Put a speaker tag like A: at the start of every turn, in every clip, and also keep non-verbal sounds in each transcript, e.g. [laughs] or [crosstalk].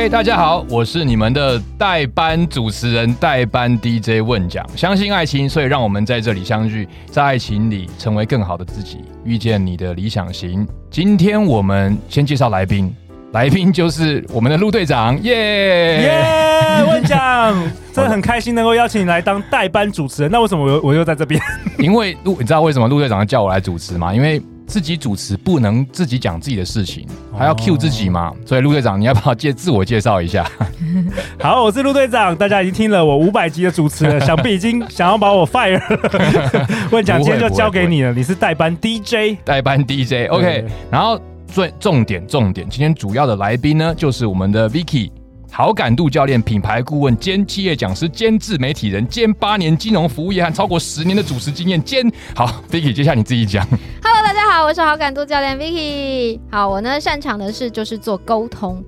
A: 嘿，hey, 大家好，我是你们的代班主持人、代班 DJ 问讲。相信爱情，所以让我们在这里相聚，在爱情里成为更好的自己，遇见你的理想型。今天我们先介绍来宾，来宾就是我们的陆队长，耶
B: 耶！问讲，真的很开心能够邀请你来当代班主持人。那为什么我又我又在这边？
A: 因为陆，你知道为什么陆队长叫我来主持吗？因为自己主持不能自己讲自己的事情，还要 cue 自己嘛。哦、所以陆队长，你要不要介自我介绍一下？[laughs]
B: 好，我是陆队长。大家已经听了我五百集的主持了，想必已经想要把我 fire 了。[laughs] 问讲，今天就交给你了。你是代班 DJ，
A: 代班 DJ。OK，对然后最重点重点，今天主要的来宾呢，就是我们的 Vicky。好感度教练、品牌顾问兼企业讲师兼自媒体人兼八年金融服务业和超过十年的主持经验兼好，Vicky，接下来你自己讲。
C: Hello，大家好，我是好感度教练 Vicky。好，我呢擅长的事就是做沟通。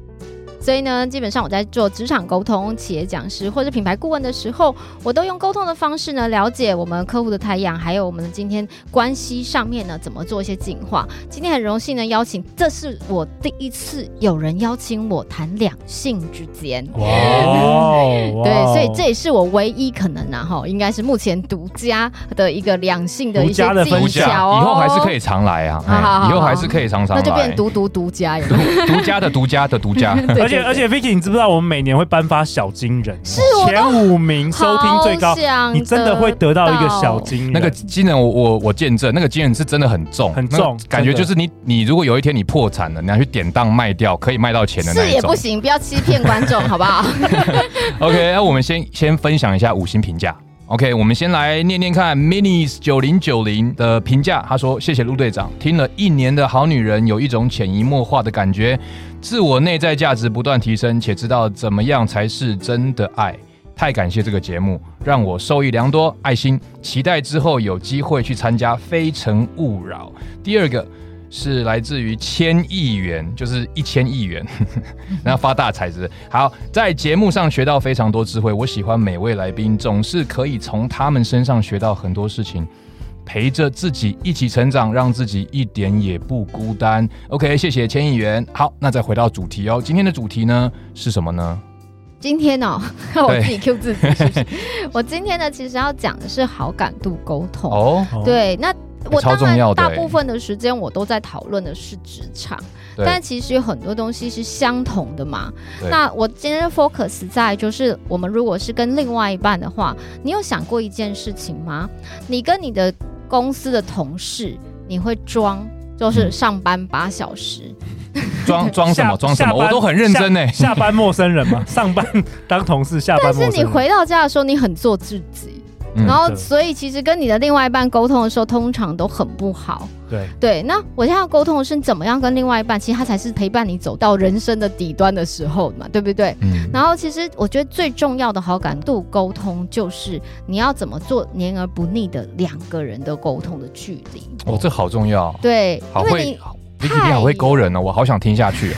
C: 所以呢，基本上我在做职场沟通、企业讲师或者品牌顾问的时候，我都用沟通的方式呢，了解我们客户的太阳，还有我们的今天关系上面呢，怎么做一些进化。今天很荣幸呢，邀请，这是我第一次有人邀请我谈两性之间。哇，对，所以这也是我唯一可能啊，哈，应该是目前独家的一个两性的一些技巧哦。
A: 以后还是可以常来啊，好好好，以后还是可以常常来，
C: 那就变独独独家，
A: 独独家的独家的独家。[laughs]
B: 而且而且，Vicky，你知不知道我们每年会颁发小金人？是前五名收听最高，你真的会得到一个小金人。
A: 那个金人我，我我我见证，那个金人是真的很重，
B: 很重，
A: 感觉就是你你如果有一天你破产了，你要去典当卖掉，可以卖到钱的那种。
C: 是也不行，不要欺骗观众，好不好？[laughs]
A: OK，那我们先先分享一下五星评价。OK，我们先来念念看，Minis 九零九零的评价，他说：“谢谢陆队长，听了一年的好女人，有一种潜移默化的感觉，自我内在价值不断提升，且知道怎么样才是真的爱。太感谢这个节目，让我受益良多，爱心。期待之后有机会去参加《非诚勿扰》。第二个。”是来自于千亿元，就是一千亿元，[laughs] 然后发大财子。好，在节目上学到非常多智慧。我喜欢每位来宾，总是可以从他们身上学到很多事情，陪着自己一起成长，让自己一点也不孤单。OK，谢谢千亿元。好，那再回到主题哦。今天的主题呢是什么呢？
C: 今天哦，[laughs] 我自己 Q 自己是不是？[laughs] 我今天呢，其实要讲的是好感度沟通哦。对，那。我当然大部分的时间我都在讨论的是职场，但其实有很多东西是相同的嘛。那我今天 focus 在就是，我们如果是跟另外一半的话，你有想过一件事情吗？你跟你的公司的同事，你会装就是上班八小时，
A: 装 [laughs] 装什么装什么？我都很认真呢。
B: 下班陌生人嘛，上班 [laughs] 当同事，下班陌生人。
C: 但是你回到家的时候，你很做自己。然后，所以其实跟你的另外一半沟通的时候，通常都很不好。
B: 对
C: 对，那我现在要沟通的是怎么样跟另外一半，其实他才是陪伴你走到人生的底端的时候嘛，对不对？嗯。然后，其实我觉得最重要的好感度沟通，就是你要怎么做黏而不腻的两个人的沟通的距离。
A: 哦，这好重要。
C: 对，
A: 好会，你你好会勾人哦，我好想听下去哦。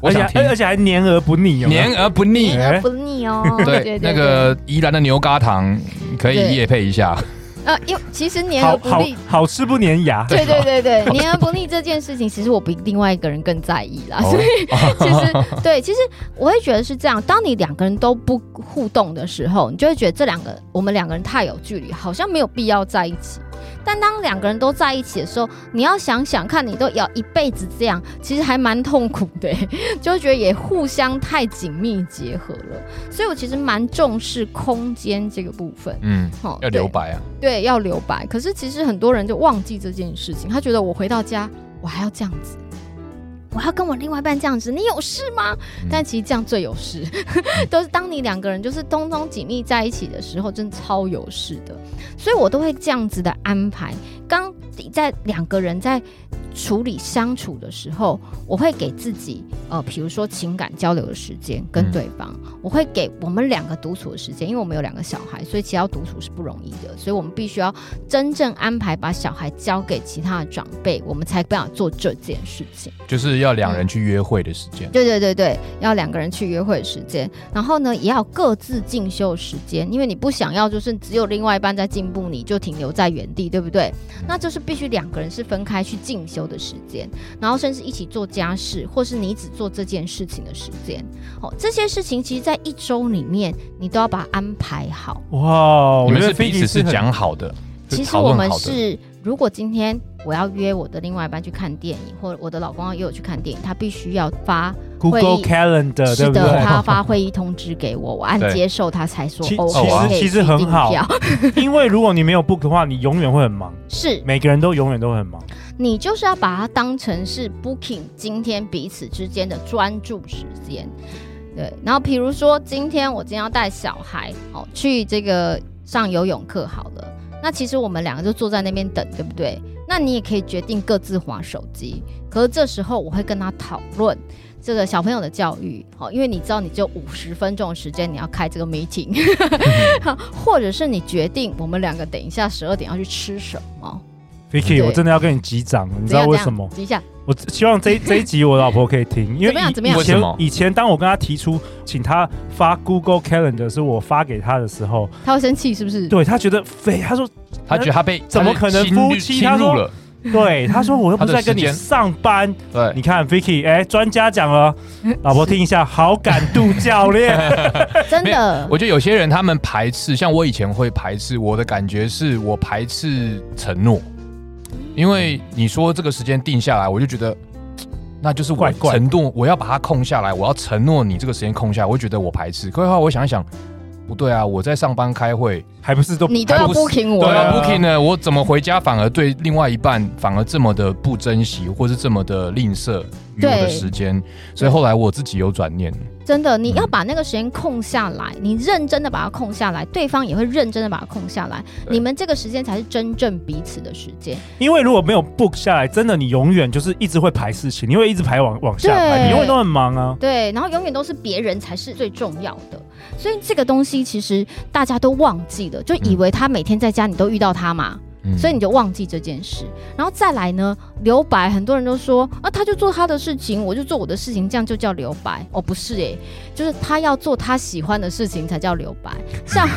B: 而且而且还黏而不腻哦，
A: 黏而不腻，
C: 黏而不腻哦。
A: 对，那个宜兰的牛轧糖可以夜配一下。
C: 呃，因为其实黏而不腻，
B: 好吃不粘牙。
C: 对对对对，[laughs] 黏而不腻这件事情，其实我比另外一个人更在意啦。所以 [laughs] 其实对，其实我会觉得是这样。当你两个人都不互动的时候，你就会觉得这两个我们两个人太有距离，好像没有必要在一起。但当两个人都在一起的时候，你要想想看，你都要一辈子这样，其实还蛮痛苦的，[laughs] 就会觉得也互相太紧密结合了。所以我其实蛮重视空间这个部分，
A: 嗯，好，要留白啊，
C: 对，要留白。可是其实很多人就忘记这件事情，他觉得我回到家，我还要这样子。我要跟我另外一半这样子，你有事吗？嗯、但其实这样最有事，[laughs] 都是当你两个人就是通通紧密在一起的时候，真的超有事的。所以我都会这样子的安排，刚在两个人在处理相处的时候，我会给自己呃，比如说情感交流的时间跟对方，嗯、我会给我们两个独处的时间，因为我们有两个小孩，所以其实要独处是不容易的，所以我们必须要真正安排把小孩交给其他的长辈，我们才不想做这件事情，
A: 就是要两人去约会的时间、嗯。
C: 对对对对，要两个人去约会的时间，然后呢，也要各自进修时间，因为你不想要就是只有另外一半在进步，你就停留在原地，对不对？嗯、那就是必须两个人是分开去进修的时间，然后甚至一起做家事，或是你只做这件事情的时间。哦，这些事情其实，在一周里面，你都要把它安排好。
A: 哇，你们是彼此是讲好的。
C: 其实我们是，如果今天我要约我的另外一半去看电影，或者我的老公要约我去看电影，他必须要发
B: Google Calendar，
C: 是的，他发会议通知给我，我按接受，他才说。
B: 哦，其实其实很好，[laughs] [laughs] 因为如果你没有 book 的话，你永远会很忙。
C: 是，
B: 每个人都永远都很忙。
C: 你就是要把它当成是 booking 今天彼此之间的专注时间。对，然后比如说今天我今天要带小孩哦去这个上游泳课，好了。那其实我们两个就坐在那边等，对不对？那你也可以决定各自划手机。可是这时候我会跟他讨论这个小朋友的教育，好，因为你知道你就五十分钟的时间你要开这个 meeting，[laughs] 或者是你决定我们两个等一下十二点要去吃什么。
B: Vicky，我真的要跟你击掌，你知道为什么？
C: 击一下。
B: 我希望这 [laughs] 这一集我老婆可以听，因为以前以前当我跟她提出请她发 Google Calendar 是我发给她的时候，
C: 她会生气是不是？
B: 对，她觉得非，她说
A: 她觉得她被
B: 怎么可能夫妻？她说 [laughs] 对，他说我又不是在跟你上班。
A: 对，
B: 你看 Vicky，哎，专家讲了，[laughs] 老婆听一下，好感度教练，[laughs]
C: 真的。
A: 我觉得有些人他们排斥，像我以前会排斥，我的感觉是我排斥承诺。因为你说这个时间定下来，我就觉得那就是我承诺，我要把它空下来，我要承诺你这个时间空下来，我就觉得我排斥。可是后来我想一想，不对啊，我在上班开会，
B: 还不是都
C: 你都要 booking 我，
A: 对啊，booking 呢，我怎么回家反而对另外一半反而这么的不珍惜，或是这么的吝啬与我的时间？所以后来我自己有转念。
C: 真的，你要把那个时间空下来，嗯、你认真的把它空下来，对方也会认真的把它空下来，你们这个时间才是真正彼此的时间。
B: 因为如果没有 book 下来，真的你永远就是一直会排事情，你会一直排往往下排，你永远都很忙啊。
C: 对，然后永远都是别人才是最重要的，所以这个东西其实大家都忘记了，就以为他每天在家你都遇到他嘛。嗯所以你就忘记这件事，然后再来呢？留白，很多人都说啊，他就做他的事情，我就做我的事情，这样就叫留白。哦，不是诶、欸，就是他要做他喜欢的事情才叫留白。像，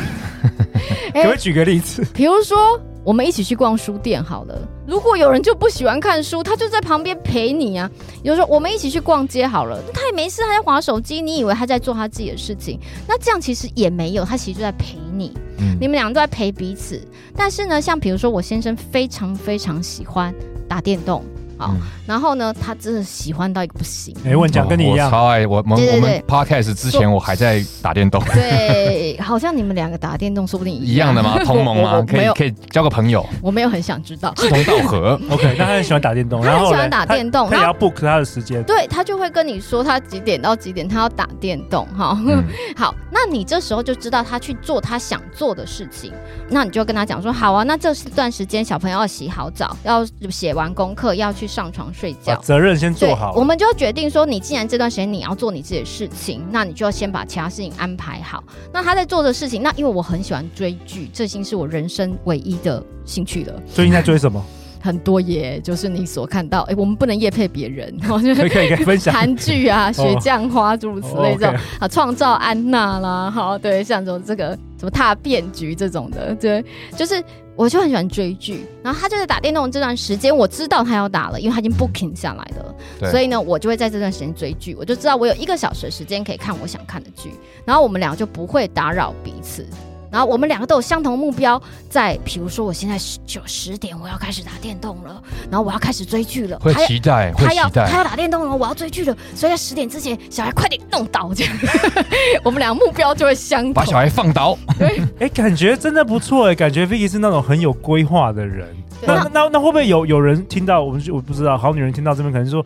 C: [laughs]
B: 欸、可不可以举个例子？
C: 比如说，我们一起去逛书店好了。如果有人就不喜欢看书，他就在旁边陪你啊。有时候我们一起去逛街好了，他也没事，他在划手机，你以为他在做他自己的事情？那这样其实也没有，他其实就在陪你。你们两个都在陪彼此，但是呢，像比如说我先生非常非常喜欢打电动。好，然后呢，他真的喜欢到一个不行。
B: 哎，问讲跟你一样，
A: 我超爱我。我们我们 podcast 之前我还在打电动。
C: 对，好像你们两个打电动说不定
A: 一样的吗？同盟吗？可以可以交个朋友。
C: 我没有很想知道。
A: 志同道合。[laughs]
B: OK，那他很喜欢打电动，
C: 他很喜欢打电动，
B: 他也要 book 他的时间。
C: 对，他就会跟你说他几点到几点他要打电动。哈，[laughs] 好，那你这时候就知道他去做他想做的事情，那你就跟他讲说，好啊，那这段时间小朋友要洗好澡，要写完功课，要去。上床睡觉，
B: 责任先做好。
C: 我们就要决定说，你既然这段时间你要做你自己的事情，那你就要先把其他事情安排好。那他在做的事情，那因为我很喜欢追剧，这已经是我人生唯一的兴趣了。
B: 最近在追什么？
C: 很多耶，就是你所看到，哎，我们不能夜配别人，[laughs] 可
B: 以可以分享。
C: 韩剧啊，雪降花诸如此类这种啊，创造安娜啦，好，对，像这种这个什么踏变局这种的，对，就是我就很喜欢追剧，然后他就在打电动这段时间，我知道他要打了，因为他已经 booking 下来了，对。所以呢，我就会在这段时间追剧，我就知道我有一个小时的时间可以看我想看的剧，然后我们俩就不会打扰彼此。然后我们两个都有相同目标，在比如说我现在十九十点我要开始打电动了，然后我要开始追剧了，
A: 会期待，
C: 他要他要打电动了，我要追剧了，所以在十点之前小孩快点弄倒这样，[laughs] 我们两个目标就会相同，
A: 把小孩放倒。
B: 对，[laughs] 哎，感觉真的不错哎，感觉 Vicky 是那种很有规划的人。那那那，那会不会有有人听到我们我不知道，好女人听到这边可能说。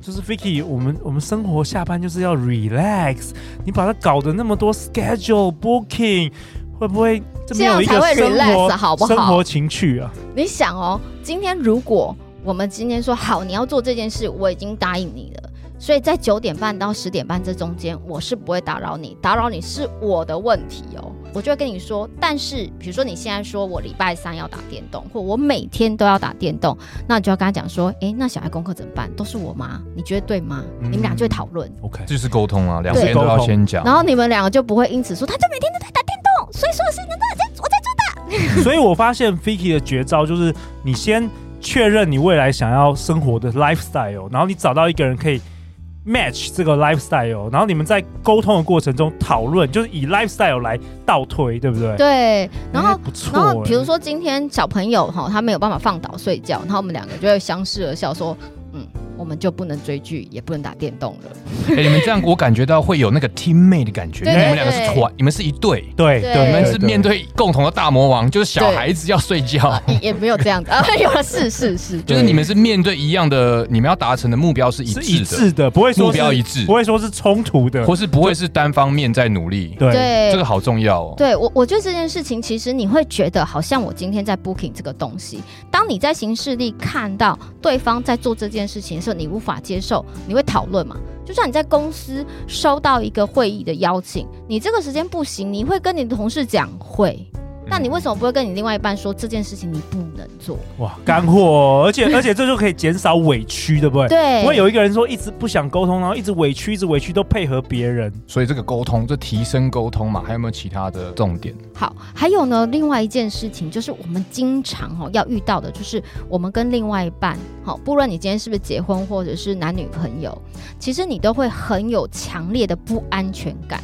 B: 就是 Vicky，我们我们生活下班就是要 relax，你把它搞得那么多 schedule booking，会不会这边有一个
C: 这样才会
B: 生
C: relax，
B: 活
C: 好不好
B: 生活情趣啊？
C: 你想哦，今天如果我们今天说好，你要做这件事，我已经答应你了。所以在九点半到十点半这中间，我是不会打扰你，打扰你是我的问题哦。我就会跟你说，但是比如说你现在说我礼拜三要打电动，或我每天都要打电动，那你就要跟他讲说，哎，那小孩功课怎么办？都是我妈？你觉得对吗？嗯、你们俩就会讨论。
B: OK，
A: 这就是沟通啊，两边都要先讲。
C: 然后你们两个就不会因此说，他就每天都所以说是能够在我在做的。
B: 所以我发现 Vicky 的绝招就是，你先确认你未来想要生活的 lifestyle，然后你找到一个人可以。match 这个 lifestyle，然后你们在沟通的过程中讨论，就是以 lifestyle 来倒推，对不对？
C: 对，然后
B: 不错。
C: 然后比如说今天小朋友哈，他没有办法放倒睡觉，然后我们两个就会相视而笑说，嗯。我们就不能追剧，也不能打电动了。[laughs]
A: 哎、欸，你们这样，我感觉到会有那个 teammate 的感觉。
C: 对对对，
A: 你们两个是团，你们是一对。
B: 对对，
A: 你们是面对共同的大魔王，就是小孩子要睡觉。
C: 也没有这样子啊，[laughs] 有了是是是，
A: 就是你们是面对一样的，你们要达成的目标是一致的，
B: 一致的，不会说
A: 目标一致，
B: 不会说是冲突的，
A: 或是不会是单方面在努力。
B: 对，
C: 对
A: 这个好重要哦。
C: 对我，我觉得这件事情，其实你会觉得好像我今天在 booking 这个东西，当你在行事历看到对方在做这件事情的时候，你无法接受。你会讨论吗？就算你在公司收到一个会议的邀请，你这个时间不行，你会跟你的同事讲会。那你为什么不会跟你另外一半说这件事情你不能做？
B: 哇，干货！而且 [laughs] 而且这就可以减少委屈，对不对？
C: 对。
B: 不会有一个人说一直不想沟通，然后一直委屈，一直委屈都配合别人。
A: 所以这个沟通，这提升沟通嘛，还有没有其他的重点？
C: 好，还有呢，另外一件事情就是我们经常哦要遇到的，就是我们跟另外一半，好，不论你今天是不是结婚或者是男女朋友，其实你都会很有强烈的不安全感。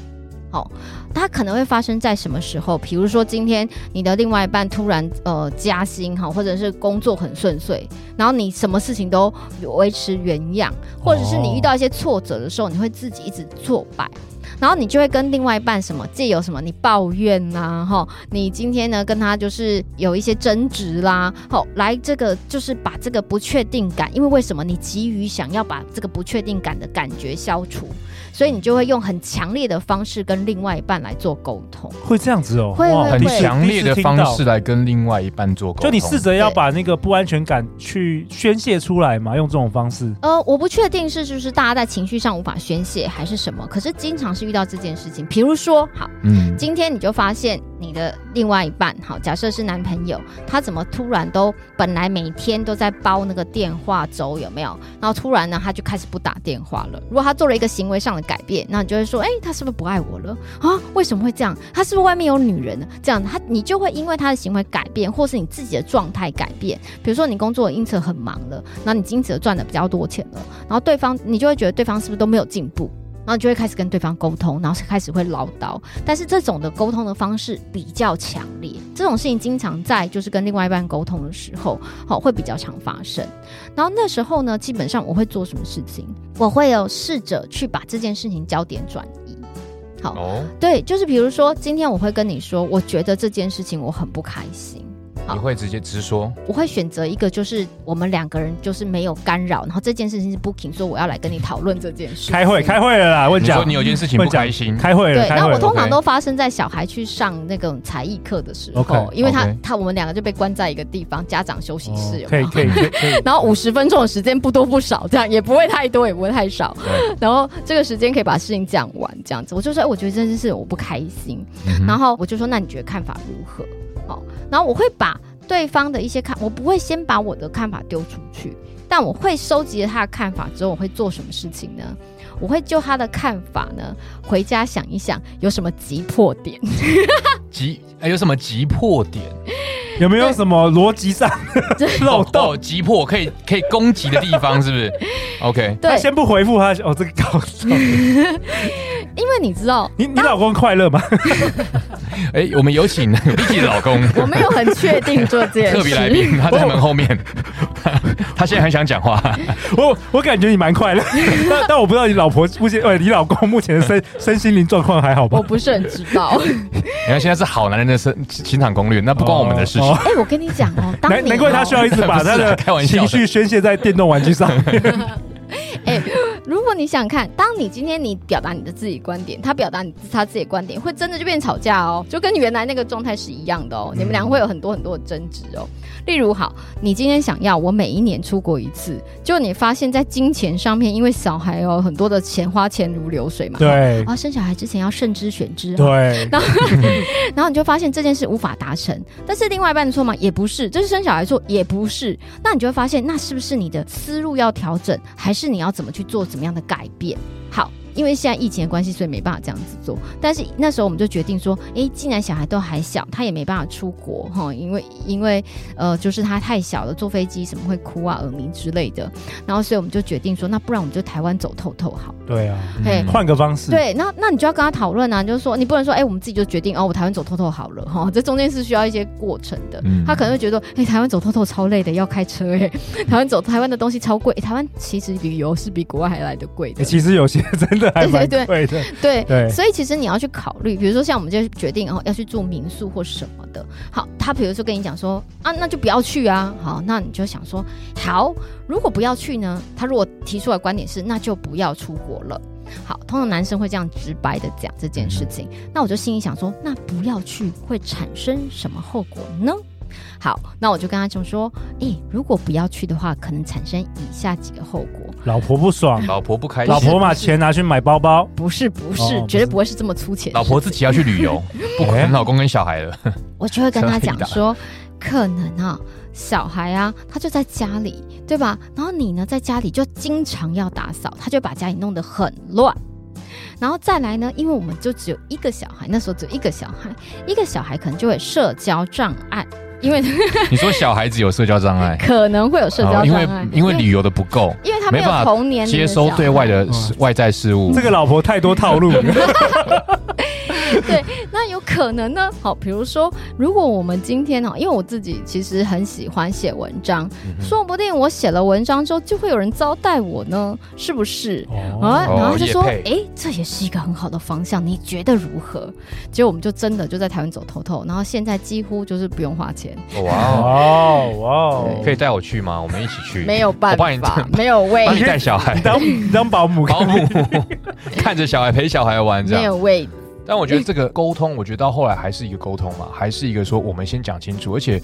C: 好，它可能会发生在什么时候？比如说今天你的另外一半突然呃加薪哈，或者是工作很顺遂，然后你什么事情都维持原样，或者是你遇到一些挫折的时候，你会自己一直挫败。然后你就会跟另外一半什么借由什么你抱怨呐、啊，哈，你今天呢跟他就是有一些争执啦，好，来这个就是把这个不确定感，因为为什么你急于想要把这个不确定感的感觉消除，所以你就会用很强烈的方式跟另外一半来做沟通，
B: 会这样子哦，
C: 会哇
A: 很强烈的方式来跟另外一半做沟通，
B: 就你试着要把那个不安全感去宣泄出来嘛，用这种方式。
C: 呃，我不确定是就是大家在情绪上无法宣泄还是什么，可是经常是。遇到这件事情，比如说，好，嗯，今天你就发现你的另外一半，好，假设是男朋友，他怎么突然都本来每天都在包那个电话粥，有没有？然后突然呢，他就开始不打电话了。如果他做了一个行为上的改变，那你就会说，哎，他是不是不爱我了啊？为什么会这样？他是不是外面有女人呢？这样，他你就会因为他的行为改变，或是你自己的状态改变，比如说你工作因此很忙了，然后你因此赚的比较多钱了，然后对方你就会觉得对方是不是都没有进步？然后就会开始跟对方沟通，然后开始会唠叨，但是这种的沟通的方式比较强烈，这种事情经常在就是跟另外一半沟通的时候，好会比较常发生。然后那时候呢，基本上我会做什么事情？我会有试着去把这件事情焦点转移。好，哦、对，就是比如说今天我会跟你说，我觉得这件事情我很不开心。
A: 你会直接直说？
C: 我会选择一个，就是我们两个人就是没有干扰，然后这件事情是 booking，说我要来跟你讨论这件事。
B: 开会，开会了啦！我讲，
A: 你说你有件事情不开心，
B: 开会了。
C: 对，然后我通常都发生在小孩去上那种才艺课的时候，okay, 因为他 okay. 他我们两个就被关在一个地方，家长休息室有
B: 可以可以可以。[laughs] 然
C: 后五十分钟的时间不多不少，这样也不会太多，也不会太少。[laughs] 然后这个时间可以把事情讲完，这样子。我就说，哎，我觉得这件事我不开心。嗯、然后我就说，那你觉得看法如何？好，然后我会把。对方的一些看，我不会先把我的看法丢出去，但我会收集了他的看法之后，我会做什么事情呢？我会就他的看法呢，回家想一想有什么急迫点。[laughs]
A: 急？哎，有什么急迫点？
B: 有没有什么逻辑上 [laughs] 漏洞？
A: 急迫可以可以攻击的地方是不是？[laughs] OK，
C: 对，
B: 先不回复他。哦，这个搞笑。
C: 因为你知道，
B: 你你老公快乐吗？[laughs]
A: 哎，我们有请 Vicky 的老公。[laughs]
C: 我没有很确定做这件事。
A: 特别来宾，他在门后面。[laughs] 他现在很想讲话。
B: 我我感觉你蛮快乐，但但我不知道你老婆目前，呃，你老公目前的身身心灵状况还好吧？
C: 我不是很知道。
A: 你看现在是好男人的身情场攻略，那不关我们的事情。
C: 哎，我跟你讲哦，
B: 难难怪他需要一直把他的情绪宣泄在电动玩具上。
C: 哎，如果你想看，当你今天你表达你的自己观点，他表达你他自己的观点，会真的就变吵架哦，就跟原来那个状态是一样的哦。你们俩会有很多很多的争执哦。例如，好，你今天想要我每一年出国一次，就你发现，在金钱上面，因为小孩有很多的钱花钱如流水嘛，
B: 对，
C: 然后生小孩之前要慎之选之，
B: 对，
C: 然后然后你就发现这件事无法达成，但是另外一半的错吗？也不是，这是生小孩错，也不是，那你就会发现，那是不是你的思路要调整，还是你要怎么去做怎么样的改变？好。因为现在疫情的关系，所以没办法这样子做。但是那时候我们就决定说，哎，既然小孩都还小，他也没办法出国哈，因为因为呃，就是他太小了，坐飞机什么会哭啊、耳鸣之类的。然后所以我们就决定说，那不然我们就台湾走透透好。
B: 对啊，
C: 嘿，
B: 换个方式。
C: 对，那那你就要跟他讨论啊，就是说你不能说，哎，我们自己就决定哦，我台湾走透透好了哈，这中间是需要一些过程的。嗯、他可能会觉得，哎，台湾走透透超累的，要开车哎，[laughs] 台湾走台湾的东西超贵，台湾其实旅游是比国外还来的贵的。
B: 其实有些真的还蛮贵的。
C: 对对对，对，所以其实你要去考虑，比如说像我们就决定哦要去住民宿或什么的。好，他比如说跟你讲说啊，那就不要去啊。好，那你就想说，好，如果不要去呢？他如果提出来观点是，那就不要出国了。好，通常男生会这样直白的讲这件事情。嗯、那我就心里想说，那不要去会产生什么后果呢？好，那我就跟他讲说，哎、欸，如果不要去的话，可能产生以下几个后果：
B: 老婆不爽，
A: 老婆不开心，
B: 老婆把钱拿去买包包，
C: 不是不是，绝对不会是这么粗浅。
A: 老婆自己要去旅游，[laughs] 不管老公跟小孩了，[laughs]
C: 我就会跟他讲说，[laughs] 可能啊，小孩啊，他就在家里，对吧？然后你呢，在家里就经常要打扫，他就把家里弄得很乱。然后再来呢，因为我们就只有一个小孩，那时候只有一个小孩，一个小孩可能就会社交障碍。因为
A: 你说小孩子有社交障碍，[laughs]
C: 可能会有社交障碍，
A: 因为因为旅游的不够，
C: 因为他没有童年
A: 接收对外的外在事物，
B: 这个老婆太多套路了。[laughs] [laughs]
C: 对，那有可能呢。好，比如说，如果我们今天哦，因为我自己其实很喜欢写文章，嗯、说不定我写了文章之后，就会有人招待我呢，是不是？哦、啊，然后就说，哎、哦，这也是一个很好的方向，你觉得如何？结果我们就真的就在台湾走透透，然后现在几乎就是不用花钱。
A: 哇哦哇哦，可以带我去吗？我们一起去。
C: 没有办法，没有位，
A: 帮你带小孩，
B: 当当保姆，
A: 保姆 [laughs] 看着小孩陪小孩玩，这样
C: 没有位。
A: 但我觉得这个沟通，我觉得到后来还是一个沟通嘛，还是一个说我们先讲清楚。而且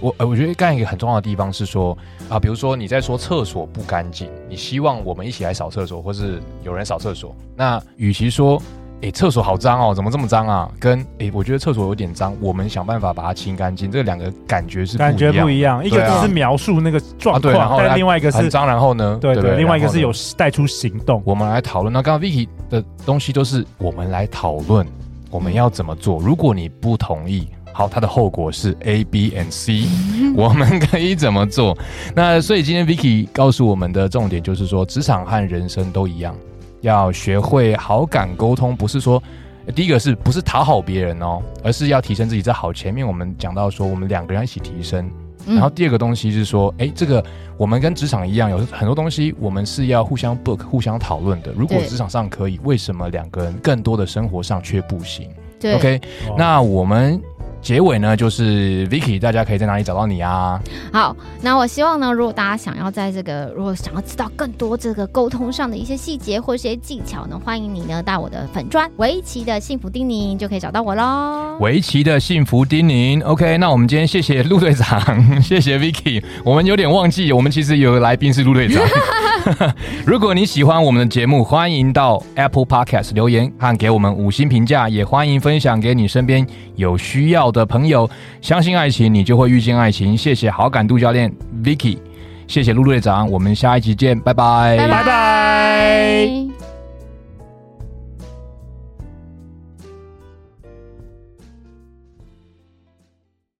A: 我呃，我觉得刚才一个很重要的地方是说啊，比如说你在说厕所不干净，你希望我们一起来扫厕所，或是有人扫厕所，那与其说。哎，厕所好脏哦，怎么这么脏啊？跟哎，我觉得厕所有点脏，我们想办法把它清干净。这两个感觉是
B: 感觉不一样，一个只是描述那个状况，啊、但另外一个是
A: 很脏，然后呢？
B: 对对，对，另外一个是有带出行动。
A: 我们来讨论。那刚刚 Vicky 的东西都是我们来讨论，我们要怎么做？如果你不同意，好，它的后果是 A、B and C，我们可以怎么做？那所以今天 Vicky 告诉我们的重点就是说，职场和人生都一样。要学会好感沟通，不是说第一个是不是讨好别人哦，而是要提升自己。在好前面我们讲到说，我们两个人一起提升。然后第二个东西是说，哎，这个我们跟职场一样，有很多东西我们是要互相 book、互相讨论的。如果职场上可以，为什么两个人更多的生活上却不行？对，OK，那我们。结尾呢，就是 Vicky，大家可以在哪里找到你啊？
C: 好，那我希望呢，如果大家想要在这个，如果想要知道更多这个沟通上的一些细节或一些技巧呢，欢迎你呢到我的粉砖围棋的幸福叮咛就可以找到我喽。
A: 围棋的幸福叮咛，OK，那我们今天谢谢陆队长，[laughs] 谢谢 Vicky，我们有点忘记，我们其实有个来宾是陆队长。[laughs] 如果你喜欢我们的节目，欢迎到 Apple Podcast 留言和给我们五星评价，也欢迎分享给你身边有需要的朋友。相信爱情，你就会遇见爱情。谢谢好感度教练 Vicky，谢谢陆队长，我们下一集见，拜拜，
C: 拜拜。